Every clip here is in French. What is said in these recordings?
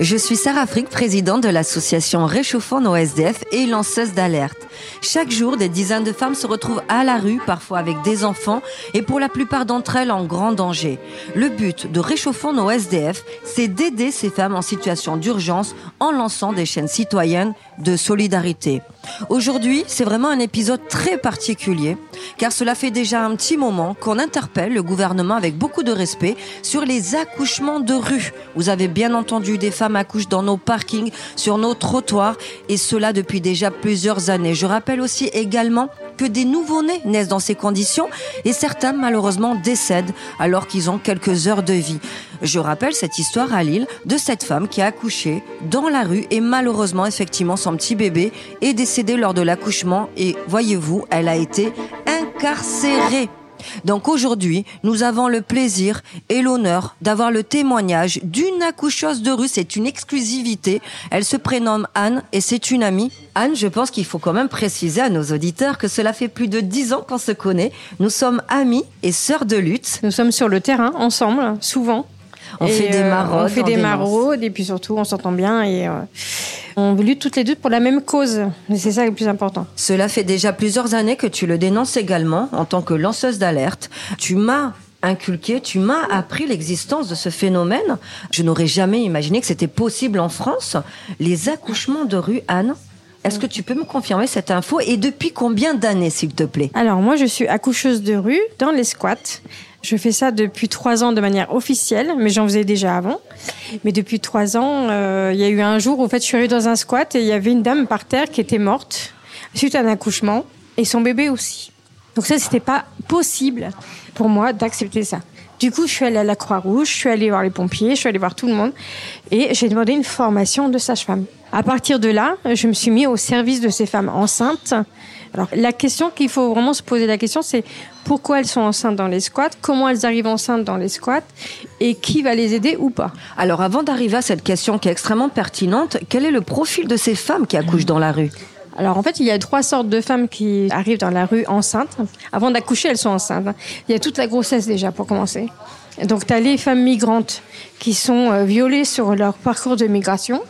Je suis Sarah Frick, présidente de l'association Réchauffons nos SDF et lanceuse d'alerte. Chaque jour, des dizaines de femmes se retrouvent à la rue, parfois avec des enfants, et pour la plupart d'entre elles en grand danger. Le but de Réchauffons nos SDF, c'est d'aider ces femmes en situation d'urgence en lançant des chaînes citoyennes de solidarité. Aujourd'hui, c'est vraiment un épisode très particulier, car cela fait déjà un petit moment qu'on interpelle le gouvernement avec beaucoup de respect sur les accouchements de rue. Vous avez bien entendu des femmes accouchent dans nos parkings, sur nos trottoirs, et cela depuis déjà plusieurs années. Rappelle aussi également que des nouveau-nés naissent dans ces conditions et certains malheureusement décèdent alors qu'ils ont quelques heures de vie. Je rappelle cette histoire à Lille de cette femme qui a accouché dans la rue et malheureusement effectivement son petit bébé est décédé lors de l'accouchement et voyez-vous, elle a été incarcérée. Donc aujourd'hui, nous avons le plaisir et l'honneur d'avoir le témoignage d'une accoucheuse de rue. C'est une exclusivité. Elle se prénomme Anne et c'est une amie. Anne, je pense qu'il faut quand même préciser à nos auditeurs que cela fait plus de dix ans qu'on se connaît. Nous sommes amis et sœurs de lutte. Nous sommes sur le terrain ensemble, souvent. On fait des maraudes. On fait des maraudes et puis surtout on s'entend bien et euh, on lutte toutes les deux pour la même cause. C'est ça le plus important. Cela fait déjà plusieurs années que tu le dénonces également en tant que lanceuse d'alerte. Tu m'as inculqué, tu m'as appris l'existence de ce phénomène. Je n'aurais jamais imaginé que c'était possible en France. Les accouchements de rue, Anne, est-ce que tu peux me confirmer cette info et depuis combien d'années, s'il te plaît? Alors moi, je suis accoucheuse de rue dans les squats. Je fais ça depuis trois ans de manière officielle, mais j'en faisais déjà avant. Mais depuis trois ans, euh, il y a eu un jour où en fait, je suis arrivée dans un squat et il y avait une dame par terre qui était morte suite à un accouchement et son bébé aussi. Donc ça, c'était pas possible pour moi d'accepter ça. Du coup, je suis allée à la Croix-Rouge, je suis allée voir les pompiers, je suis allée voir tout le monde et j'ai demandé une formation de sage-femme. À partir de là, je me suis mis au service de ces femmes enceintes alors, la question qu'il faut vraiment se poser, la question, c'est pourquoi elles sont enceintes dans les squats, comment elles arrivent enceintes dans les squats et qui va les aider ou pas. Alors, avant d'arriver à cette question qui est extrêmement pertinente, quel est le profil de ces femmes qui accouchent dans la rue? Alors en fait, il y a trois sortes de femmes qui arrivent dans la rue enceintes. Avant d'accoucher, elles sont enceintes. Il y a toute la grossesse déjà pour commencer. Donc tu as les femmes migrantes qui sont euh, violées sur leur parcours de migration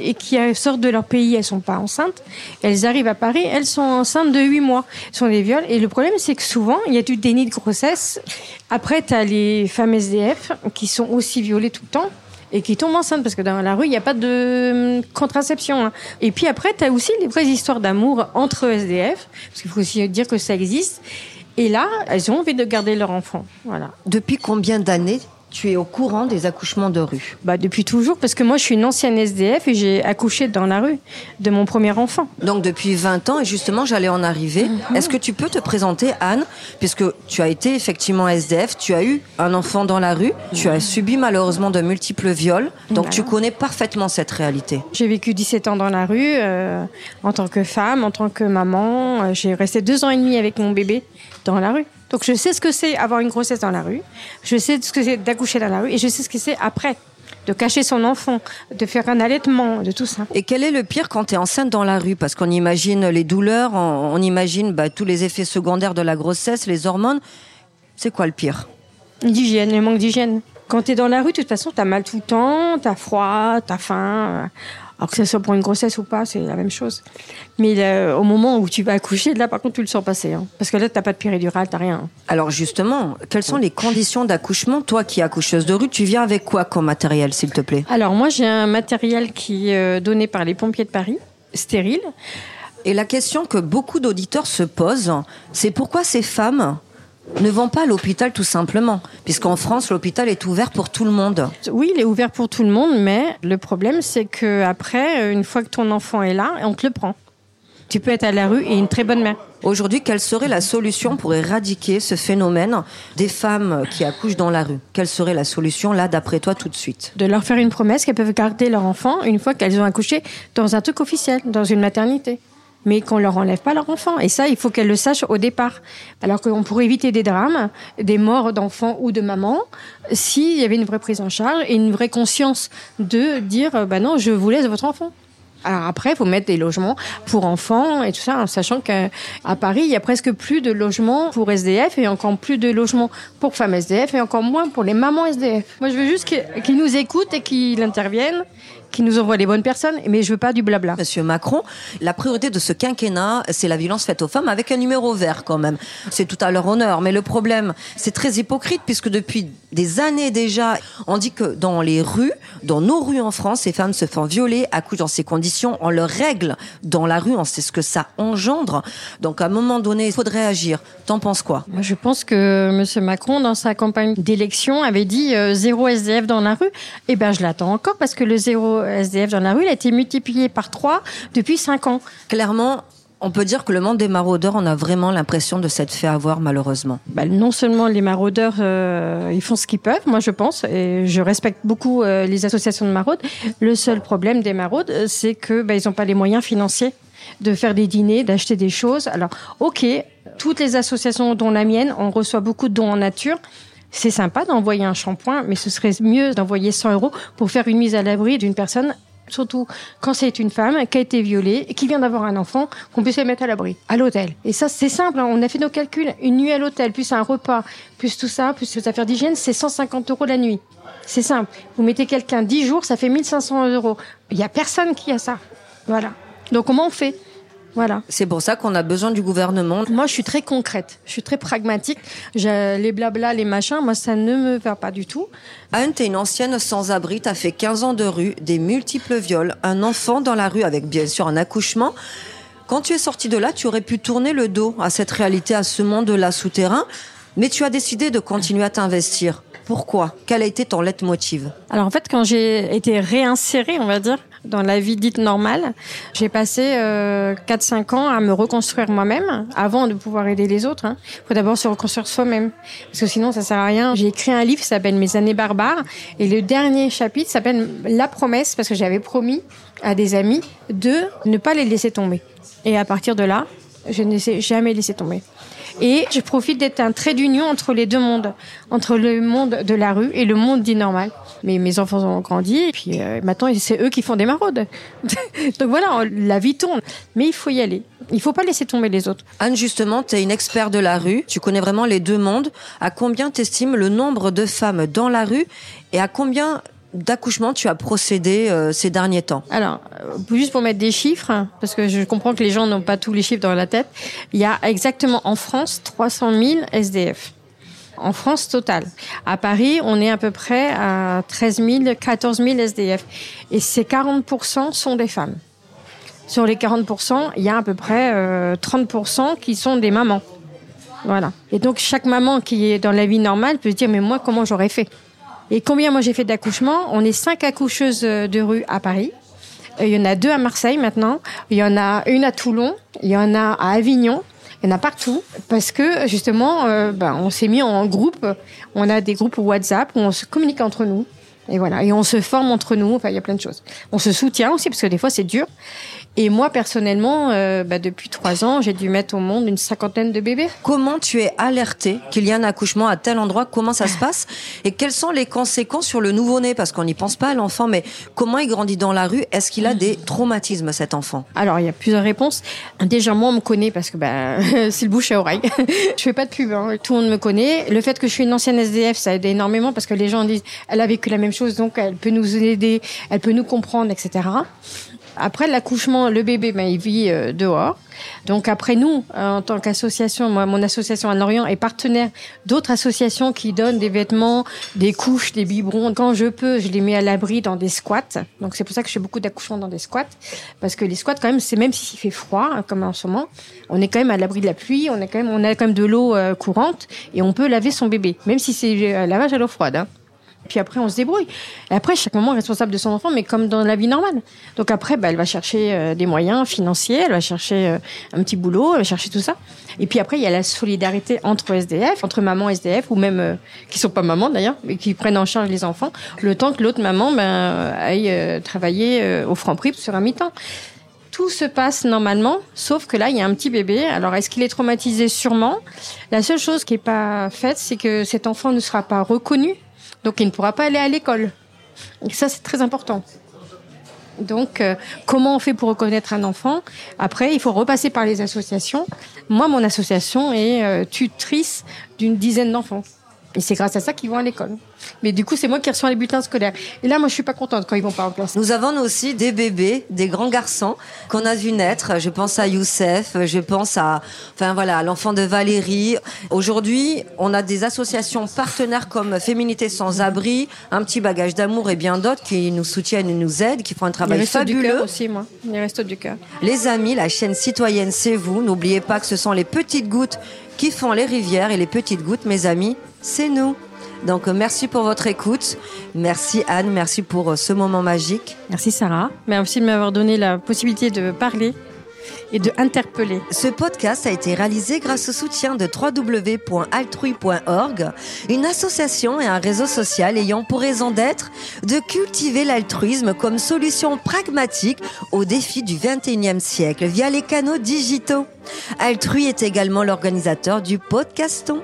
et qui sortent de leur pays, elles sont pas enceintes. Elles arrivent à Paris, elles sont enceintes de 8 mois. Ce sont des viols. Et le problème, c'est que souvent, il y a du déni de grossesse. Après, tu as les femmes SDF qui sont aussi violées tout le temps et qui tombent enceintes parce que dans la rue, il n'y a pas de hum, contraception. Hein. Et puis après, tu as aussi les vraies histoires d'amour entre SDF, parce qu'il faut aussi dire que ça existe. Et là, elles ont envie de garder leur enfant. Voilà. Depuis combien d'années tu es au courant des accouchements de rue? Bah, Depuis toujours, parce que moi, je suis une ancienne SDF et j'ai accouché dans la rue de mon premier enfant. Donc, depuis 20 ans, et justement, j'allais en arriver. Mhm. Est-ce que tu peux te présenter, Anne? Puisque tu as été effectivement SDF, tu as eu un enfant dans la rue, tu as subi malheureusement de multiples viols, donc tu connais parfaitement cette réalité. J'ai vécu 17 ans dans la rue, euh, en tant que femme, en tant que maman. Euh, j'ai resté deux ans et demi avec mon bébé dans la rue. Donc je sais ce que c'est avoir une grossesse dans la rue, je sais ce que c'est d'accoucher dans la rue et je sais ce que c'est après de cacher son enfant, de faire un allaitement, de tout ça. Et quel est le pire quand tu es enceinte dans la rue? Parce qu'on imagine les douleurs, on, imagine bah, tous les effets secondaires de la grossesse, les hormones. C'est quoi le pire? L'hygiène, le manque d'hygiène. Quand tu es dans la rue, de toute façon, tu as mal tout le temps, tu as froid, tu as faim. Alors que ce soit pour une grossesse ou pas, c'est la même chose. Mais au moment où tu vas accoucher, là par contre tu le sens passer. Hein. Parce que là, tu n'as pas de péridurale, tu n'as rien. Alors justement, quelles sont les conditions d'accouchement? Toi qui es accoucheuse de rue, tu viens avec quoi comme matériel, s'il te plaît? Alors moi, j'ai un matériel qui est euh, donné par les pompiers de Paris, stérile. Et la question que beaucoup d'auditeurs se posent, c'est pourquoi ces femmes ne vont pas à l'hôpital tout simplement, puisqu'en France, l'hôpital est ouvert pour tout le monde. Oui, il est ouvert pour tout le monde, mais le problème, c'est que après, une fois que ton enfant est là, on te le prend. Tu peux être à la rue et une très bonne mère. Aujourd'hui, quelle serait la solution pour éradiquer ce phénomène des femmes qui accouchent dans la rue? Quelle serait la solution là, d'après toi, tout de suite? De leur faire une promesse qu'elles peuvent garder leur enfant une fois qu'elles ont accouché dans un truc officiel, dans une maternité mais qu'on leur enlève pas leur enfant. Et ça, il faut qu'elles le sachent au départ. Alors qu'on pourrait éviter des drames, des morts d'enfants ou de mamans, s'il y avait une vraie prise en charge et une vraie conscience de dire, bah non, je vous laisse votre enfant. Alors après, il faut mettre des logements pour enfants et tout ça, en sachant qu'à Paris, il y a presque plus de logements pour SDF et encore plus de logements pour femmes SDF et encore moins pour les mamans SDF. Moi, je veux juste qu'ils nous écoutent et qu'ils interviennent qui nous envoie les bonnes personnes, mais je veux pas du blabla. Monsieur Macron, la priorité de ce quinquennat, c'est la violence faite aux femmes avec un numéro vert quand même. C'est tout à leur honneur, mais le problème, c'est très hypocrite puisque depuis des années déjà, on dit que dans les rues, dans nos rues en France, ces femmes se font violer, accouchent dans ces conditions, on leur règle dans la rue, on sait ce que ça engendre. Donc à un moment donné, il faudrait agir. T'en penses quoi? Moi, je pense que Monsieur Macron, dans sa campagne d'élection, avait dit euh, zéro SDF dans la rue. Eh ben, je l'attends encore parce que le zéro SDF dans la rue, il a été multiplié par trois depuis cinq ans. Clairement, on peut dire que le monde des maraudeurs, on a vraiment l'impression de s'être fait avoir malheureusement. Bah, non seulement les maraudeurs, euh, ils font ce qu'ils peuvent, moi je pense, et je respecte beaucoup euh, les associations de maraudes. Le seul problème des maraudes, c'est que bah, ils n'ont pas les moyens financiers de faire des dîners, d'acheter des choses. Alors, ok, toutes les associations, dont la mienne, on reçoit beaucoup de dons en nature. C'est sympa d'envoyer un shampoing, mais ce serait mieux d'envoyer 100 euros pour faire une mise à l'abri d'une personne surtout quand c'est une femme qui a été violée et qui vient d'avoir un enfant, qu'on puisse la mettre à l'abri, à l'hôtel. Et ça, c'est simple, hein. on a fait nos calculs. Une nuit à l'hôtel, plus un repas, plus tout ça, plus les affaires d'hygiène, c'est 150 euros la nuit. C'est simple. Vous mettez quelqu'un 10 jours, ça fait 1500 euros. Il y a personne qui a ça. Voilà. Donc comment on fait? Voilà. C'est pour ça qu'on a besoin du gouvernement. Moi, je suis très concrète, je suis très pragmatique. les blabla, les machins, moi, ça ne me va pas du tout. Anne, t'es une ancienne sans-abri, t'as fait 15 ans de rue, des multiples viols, un enfant dans la rue avec bien sûr un accouchement. Quand tu es sortie de là, tu aurais pu tourner le dos à cette réalité, à ce monde-là souterrain, mais tu as décidé de continuer à t'investir. Pourquoi? Quel a été ton leitmotiv? Alors en fait, quand j'ai été réinsérée, on va dire, dans la vie dite normale, j'ai passé euh, 4-5 ans à me reconstruire moi-même avant de pouvoir aider les autres. Il hein. faut d'abord se reconstruire soi-même, parce que sinon ça sert à rien. J'ai écrit un livre qui s'appelle Mes années barbares, et le dernier chapitre s'appelle La promesse, parce que j'avais promis à des amis de ne pas les laisser tomber. Et à partir de là, je ne les ai jamais laissé tomber. Et je profite d'être un trait d'union entre les deux mondes, entre le monde de la rue et le monde dit normal. Mais mes enfants ont grandi, et puis euh, maintenant c'est eux qui font des maraudes. Donc voilà, la vie tourne. Mais il faut y aller. Il faut pas laisser tomber les autres. Anne, justement, tu es une experte de la rue. Tu connais vraiment les deux mondes. À combien t'estimes le nombre de femmes dans la rue et à combien d'accouchement tu as procédé euh, ces derniers temps Alors, euh, juste pour mettre des chiffres, parce que je comprends que les gens n'ont pas tous les chiffres dans la tête, il y a exactement en France 300 000 SDF. En France totale. À Paris, on est à peu près à 13 000, 14 000 SDF. Et ces 40% sont des femmes. Sur les 40%, il y a à peu près 30% euh, qui sont des mamans. Voilà. Et donc, chaque maman qui est dans la vie normale peut se dire, mais moi, comment j'aurais fait? Et combien moi j'ai fait d'accouchements? On est cinq accoucheuses de rue à Paris. Il y en a deux à Marseille maintenant. Il y en a une à Toulon. Il y en a à Avignon. Il y en a partout parce que justement, euh, ben, on s'est mis en groupe. On a des groupes WhatsApp où on se communique entre nous. Et voilà, et on se forme entre nous. Enfin, il y a plein de choses. On se soutient aussi parce que des fois c'est dur. Et moi, personnellement, euh, bah, depuis trois ans, j'ai dû mettre au monde une cinquantaine de bébés. Comment tu es alerté qu'il y a un accouchement à tel endroit? Comment ça se passe? Et quelles sont les conséquences sur le nouveau-né? Parce qu'on n'y pense pas à l'enfant, mais comment il grandit dans la rue? Est-ce qu'il a des traumatismes, cet enfant? Alors, il y a plusieurs réponses. Déjà, moi, on me connaît parce que bah, c'est le bouche à oreille. je fais pas de pub, hein. tout le monde me connaît. Le fait que je suis une ancienne SDF, ça aide énormément parce que les gens disent, elle a vécu la même chose, donc elle peut nous aider, elle peut nous comprendre, etc. Après l'accouchement, le bébé, ben, il vit euh, dehors. Donc après nous, en tant qu'association, moi, mon association à Orient est partenaire d'autres associations qui donnent des vêtements, des couches, des biberons. Quand je peux, je les mets à l'abri dans des squats. Donc c'est pour ça que je fais beaucoup d'accouchements dans des squats, parce que les squats quand même, c'est même s'il fait froid, hein, comme en ce moment, on est quand même à l'abri de la pluie, on est quand même, on a quand même de l'eau euh, courante et on peut laver son bébé, même si c'est euh, lavage à l'eau froide. Hein. Puis après, on se débrouille. Et après, chaque maman est responsable de son enfant, mais comme dans la vie normale. Donc après, bah, elle va chercher euh, des moyens financiers, elle va chercher euh, un petit boulot, elle va chercher tout ça. Et puis après, il y a la solidarité entre SDF, entre maman SDF, ou même euh, qui sont pas mamans d'ailleurs, mais qui prennent en charge les enfants, le temps que l'autre maman ben, aille travailler au franc prix sur un mi-temps. Tout se passe normalement, sauf que là, il y a un petit bébé. Alors, est-ce qu'il est traumatisé? Sûrement. La seule chose qui n'est pas faite, c'est que cet enfant ne sera pas reconnu donc il ne pourra pas aller à l'école. Ça, c'est très important. Donc, euh, comment on fait pour reconnaître un enfant? Après, il faut repasser par les associations. Moi, mon association est euh, tutrice d'une dizaine d'enfants. Et c'est grâce à ça qu'ils vont à l'école. Mais du coup, c'est moi qui reçois les bulletins scolaires. Et là, moi, je suis pas contente quand ils vont pas en classe. Nous avons aussi des bébés, des grands garçons qu'on a vu naître. Je pense à Youssef, je pense à, enfin voilà, l'enfant de Valérie. Aujourd'hui, on a des associations partenaires comme Féminité sans abri, Un petit bagage d'amour et bien d'autres qui nous soutiennent et nous aident, qui font un travail Les fabuleux. du cœur aussi, moi. Les restos du cœur. Les amis, la chaîne citoyenne, c'est vous. N'oubliez pas que ce sont les petites gouttes qui font les rivières et les petites gouttes, mes amis, c'est nous. Donc euh, merci pour votre écoute. Merci Anne, merci pour euh, ce moment magique. Merci Sarah. Merci de m'avoir donné la possibilité de parler et de interpeller. Ce podcast a été réalisé grâce au soutien de www.altrui.org, une association et un réseau social ayant pour raison d'être de cultiver l'altruisme comme solution pragmatique aux défis du 21e siècle via les canaux digitaux. Altrui est également l'organisateur du podcaston.